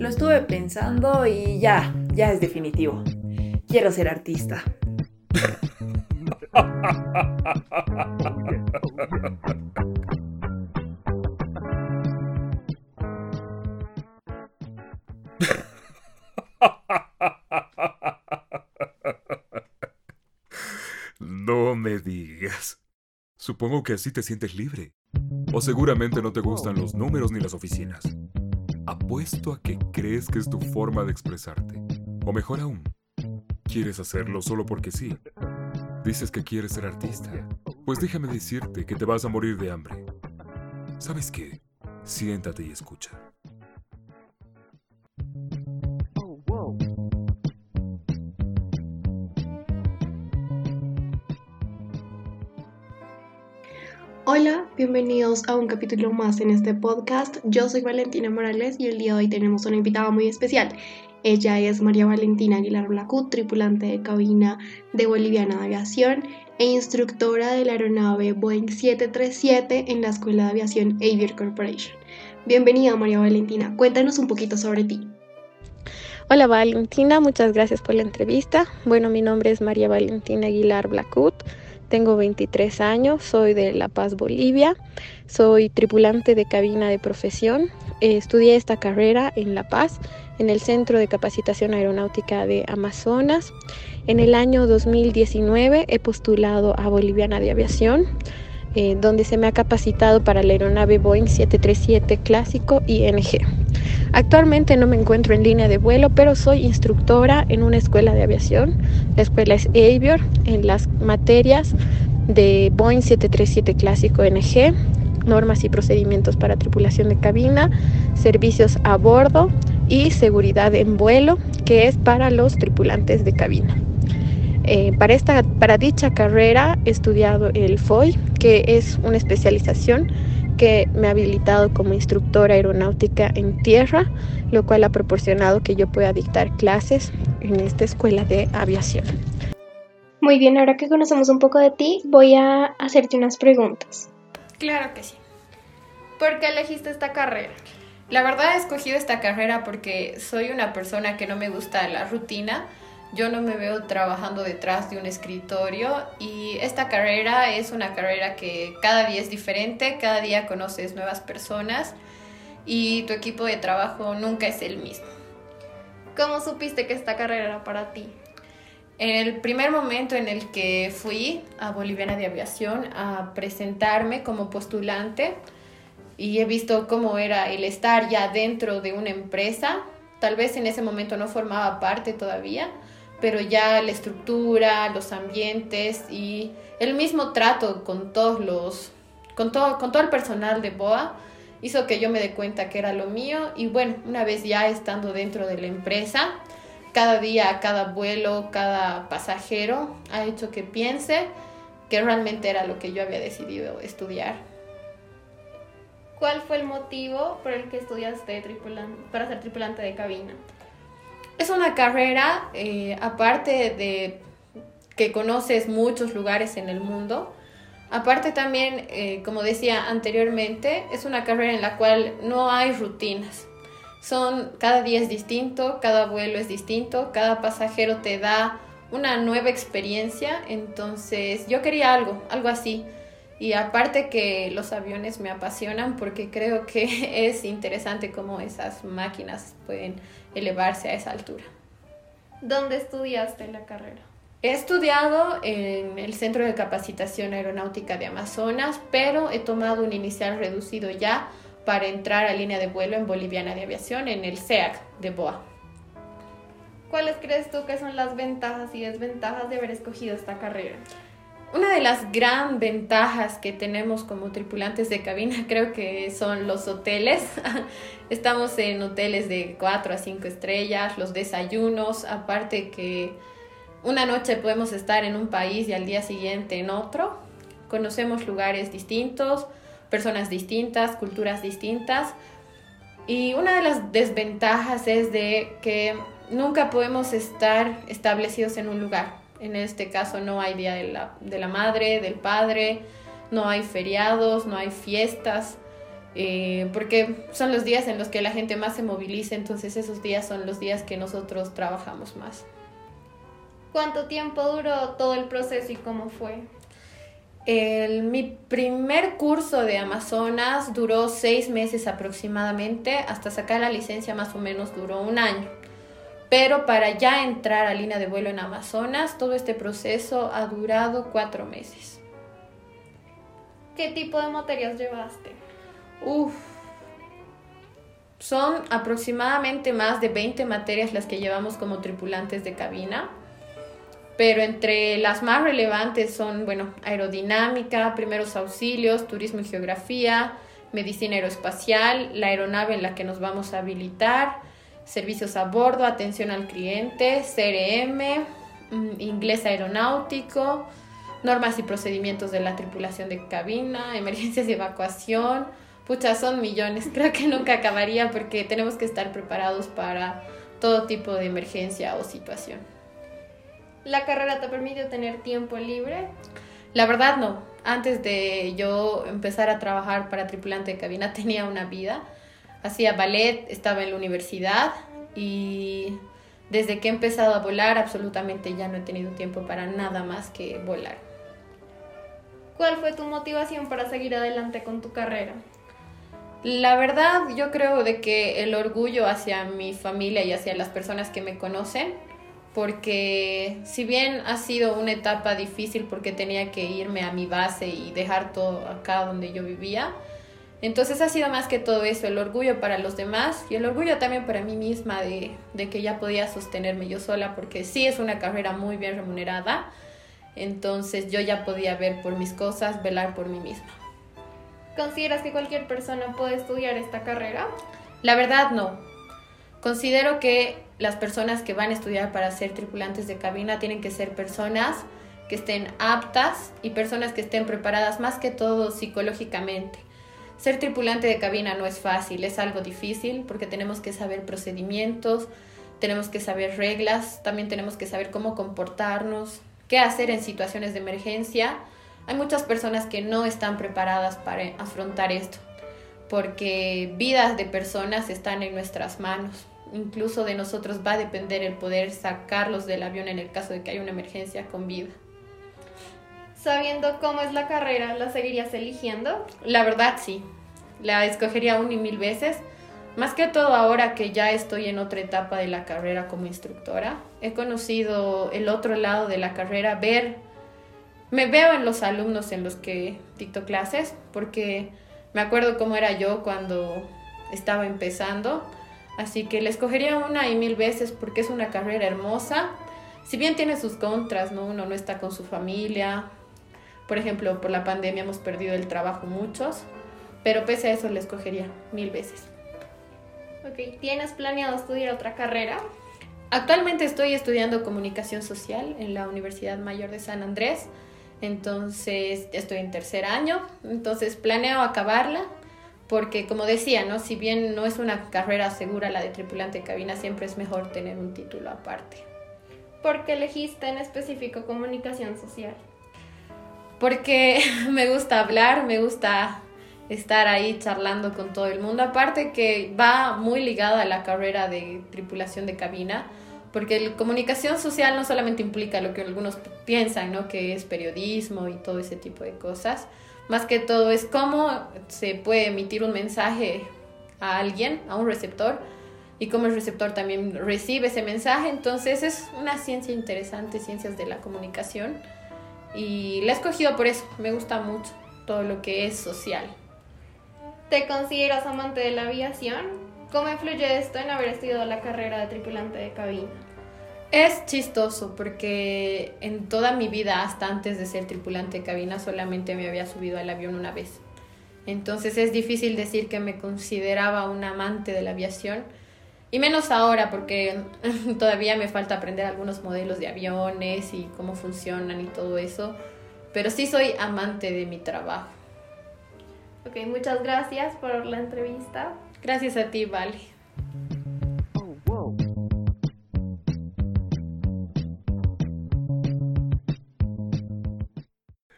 Lo estuve pensando y ya, ya es definitivo. Quiero ser artista. No me digas. Supongo que así te sientes libre. O seguramente no te gustan los números ni las oficinas. Apuesto a que crees que es tu forma de expresarte. O mejor aún, quieres hacerlo solo porque sí. Dices que quieres ser artista. Pues déjame decirte que te vas a morir de hambre. ¿Sabes qué? Siéntate y escucha. Hola, bienvenidos a un capítulo más en este podcast. Yo soy Valentina Morales y el día de hoy tenemos una invitada muy especial. Ella es María Valentina Aguilar Blacut, tripulante de cabina de Boliviana de Aviación e instructora de la aeronave Boeing 737 en la Escuela de Aviación Aviation Corporation. Bienvenida María Valentina, cuéntanos un poquito sobre ti. Hola Valentina, muchas gracias por la entrevista. Bueno, mi nombre es María Valentina Aguilar Blacut. Tengo 23 años, soy de La Paz, Bolivia, soy tripulante de cabina de profesión. estudié esta carrera en La Paz, en el Centro de Capacitación Aeronáutica de Amazonas. En el año 2019 he postulado a Boliviana de Aviación, eh, donde se me ha capacitado para la aeronave Boeing 737 clásico ING. Actualmente no me encuentro en línea de vuelo, pero soy instructora en una escuela de aviación. La escuela es Avior en las materias de Boeing 737 clásico NG, normas y procedimientos para tripulación de cabina, servicios a bordo y seguridad en vuelo, que es para los tripulantes de cabina. Eh, para, esta, para dicha carrera he estudiado el FOI, que es una especialización que me ha habilitado como instructora aeronáutica en tierra, lo cual ha proporcionado que yo pueda dictar clases en esta escuela de aviación. Muy bien, ahora que conocemos un poco de ti, voy a hacerte unas preguntas. Claro que sí. ¿Por qué elegiste esta carrera? La verdad he escogido esta carrera porque soy una persona que no me gusta la rutina yo no me veo trabajando detrás de un escritorio y esta carrera es una carrera que cada día es diferente, cada día conoces nuevas personas y tu equipo de trabajo nunca es el mismo. ¿Cómo supiste que esta carrera era para ti? En el primer momento en el que fui a Boliviana de Aviación a presentarme como postulante y he visto cómo era el estar ya dentro de una empresa, tal vez en ese momento no formaba parte todavía, pero ya la estructura, los ambientes y el mismo trato con todos los, con todo, con todo el personal de BOA hizo que yo me dé cuenta que era lo mío y bueno, una vez ya estando dentro de la empresa, cada día, cada vuelo, cada pasajero ha hecho que piense que realmente era lo que yo había decidido estudiar. ¿Cuál fue el motivo por el que estudiaste para ser tripulante de cabina? Es una carrera, eh, aparte de que conoces muchos lugares en el mundo, aparte también, eh, como decía anteriormente, es una carrera en la cual no hay rutinas. Son, cada día es distinto, cada vuelo es distinto, cada pasajero te da una nueva experiencia, entonces yo quería algo, algo así. Y aparte que los aviones me apasionan porque creo que es interesante cómo esas máquinas pueden elevarse a esa altura. ¿Dónde estudiaste la carrera? He estudiado en el Centro de Capacitación Aeronáutica de Amazonas, pero he tomado un inicial reducido ya para entrar a línea de vuelo en Boliviana de Aviación en el SEAC de BOA. ¿Cuáles crees tú que son las ventajas y desventajas de haber escogido esta carrera? Una de las gran ventajas que tenemos como tripulantes de cabina creo que son los hoteles. Estamos en hoteles de 4 a 5 estrellas, los desayunos, aparte que una noche podemos estar en un país y al día siguiente en otro. Conocemos lugares distintos, personas distintas, culturas distintas. Y una de las desventajas es de que nunca podemos estar establecidos en un lugar en este caso no hay Día de la, Madre, del Padre, no hay feriados, no hay fiestas. eh, porque son los días en los que la gente más se moviliza, entonces esos días son los días que nosotros trabajamos más. ¿Cuánto tiempo duró todo el proceso y cómo fue? El, mi primer curso de Amazonas duró seis meses aproximadamente, hasta sacar la licencia más o menos duró un año. Pero para ya entrar a línea de vuelo en Amazonas, todo este proceso ha durado cuatro meses. ¿Qué tipo de materias llevaste? Uf. Son aproximadamente más de 20 materias las que llevamos como tripulantes de cabina pero entre las más relevantes son, bueno, aerodinámica, primeros auxilios, turismo y geografía, medicina aeroespacial, la aeronave en la que nos vamos a habilitar, servicios a bordo, atención al cliente, CRM, mm, inglés aeronáutico, normas y procedimientos de la tripulación de cabina, emergencias y evacuación. Pucha, son millones. Creo que nunca acabaría porque tenemos que estar preparados para todo tipo de emergencia o situación. ¿La carrera te permitió tener tiempo libre? La verdad no. Antes de yo empezar a trabajar para tripulante de cabina tenía una vida. Hacía ballet, estaba en la universidad y desde que he empezado a volar absolutamente ya no he tenido tiempo para nada más que volar. ¿Cuál fue tu motivación para seguir adelante con tu carrera? La verdad, yo creo de que el orgullo hacia mi familia y hacia las personas que me conocen porque si bien ha sido una etapa difícil porque tenía que irme a mi base y dejar todo acá donde yo vivía, entonces ha sido más que todo eso, el orgullo para los demás y el orgullo también para mí misma de, de que ya podía sostenerme yo sola, porque sí es una carrera muy bien remunerada, entonces yo ya podía ver por mis cosas, velar por mí misma. ¿Consideras que cualquier persona puede estudiar esta carrera? La verdad no. Considero que las personas que van a estudiar para ser tripulantes de cabina tienen que ser personas que estén aptas y personas que estén preparadas más que todo psicológicamente. Ser tripulante de cabina no es fácil, es algo difícil porque tenemos que saber procedimientos, tenemos que saber reglas, también tenemos que saber cómo comportarnos, qué hacer en situaciones de emergencia. Hay muchas personas que no están preparadas para afrontar esto porque vidas de personas están en nuestras manos incluso de nosotros va a depender el poder sacarlos del avión en el caso de que haya una emergencia con vida. Sabiendo cómo es la carrera, ¿la seguirías eligiendo? La verdad sí, la escogería un y mil veces. Más que todo ahora que ya estoy en otra etapa de la carrera como instructora, he conocido el otro lado de la carrera, ver, me veo en los alumnos en los que dicto clases, porque me acuerdo cómo era yo cuando estaba empezando Así que le escogería una y mil veces porque es una carrera hermosa. Si bien tiene sus contras, ¿no? Uno no está con su familia. Por ejemplo, por la pandemia hemos perdido el trabajo muchos. Pero pese a eso le escogería mil veces. Ok, ¿tienes planeado estudiar otra carrera? Actualmente estoy estudiando comunicación social en la Universidad Mayor de San Andrés. Entonces estoy en tercer año. Entonces planeo acabarla porque como decía, ¿no? si bien no es una carrera segura la de tripulante de cabina, siempre es mejor tener un título aparte. ¿Por qué elegiste en específico comunicación social? Porque me gusta hablar, me gusta estar ahí charlando con todo el mundo, aparte que va muy ligada a la carrera de tripulación de cabina, porque la comunicación social no solamente implica lo que algunos piensan, ¿no? que es periodismo y todo ese tipo de cosas, más que todo es cómo se puede emitir un mensaje a alguien, a un receptor, y cómo el receptor también recibe ese mensaje. Entonces es una ciencia interesante, ciencias de la comunicación. Y la he escogido por eso, me gusta mucho todo lo que es social. ¿Te consideras amante de la aviación? ¿Cómo influye esto en haber estudiado la carrera de tripulante de cabina? Es chistoso porque en toda mi vida, hasta antes de ser tripulante de cabina, solamente me había subido al avión una vez. Entonces es difícil decir que me consideraba un amante de la aviación. Y menos ahora porque todavía me falta aprender algunos modelos de aviones y cómo funcionan y todo eso. Pero sí soy amante de mi trabajo. Ok, muchas gracias por la entrevista. Gracias a ti, Vale.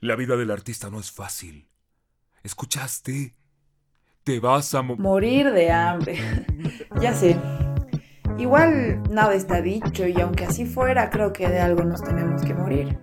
La vida del artista no es fácil. ¿Escuchaste? Te vas a... mo- Morir de hambre. ya sé. Igual nada está dicho y aunque así fuera, creo que de algo nos tenemos que morir.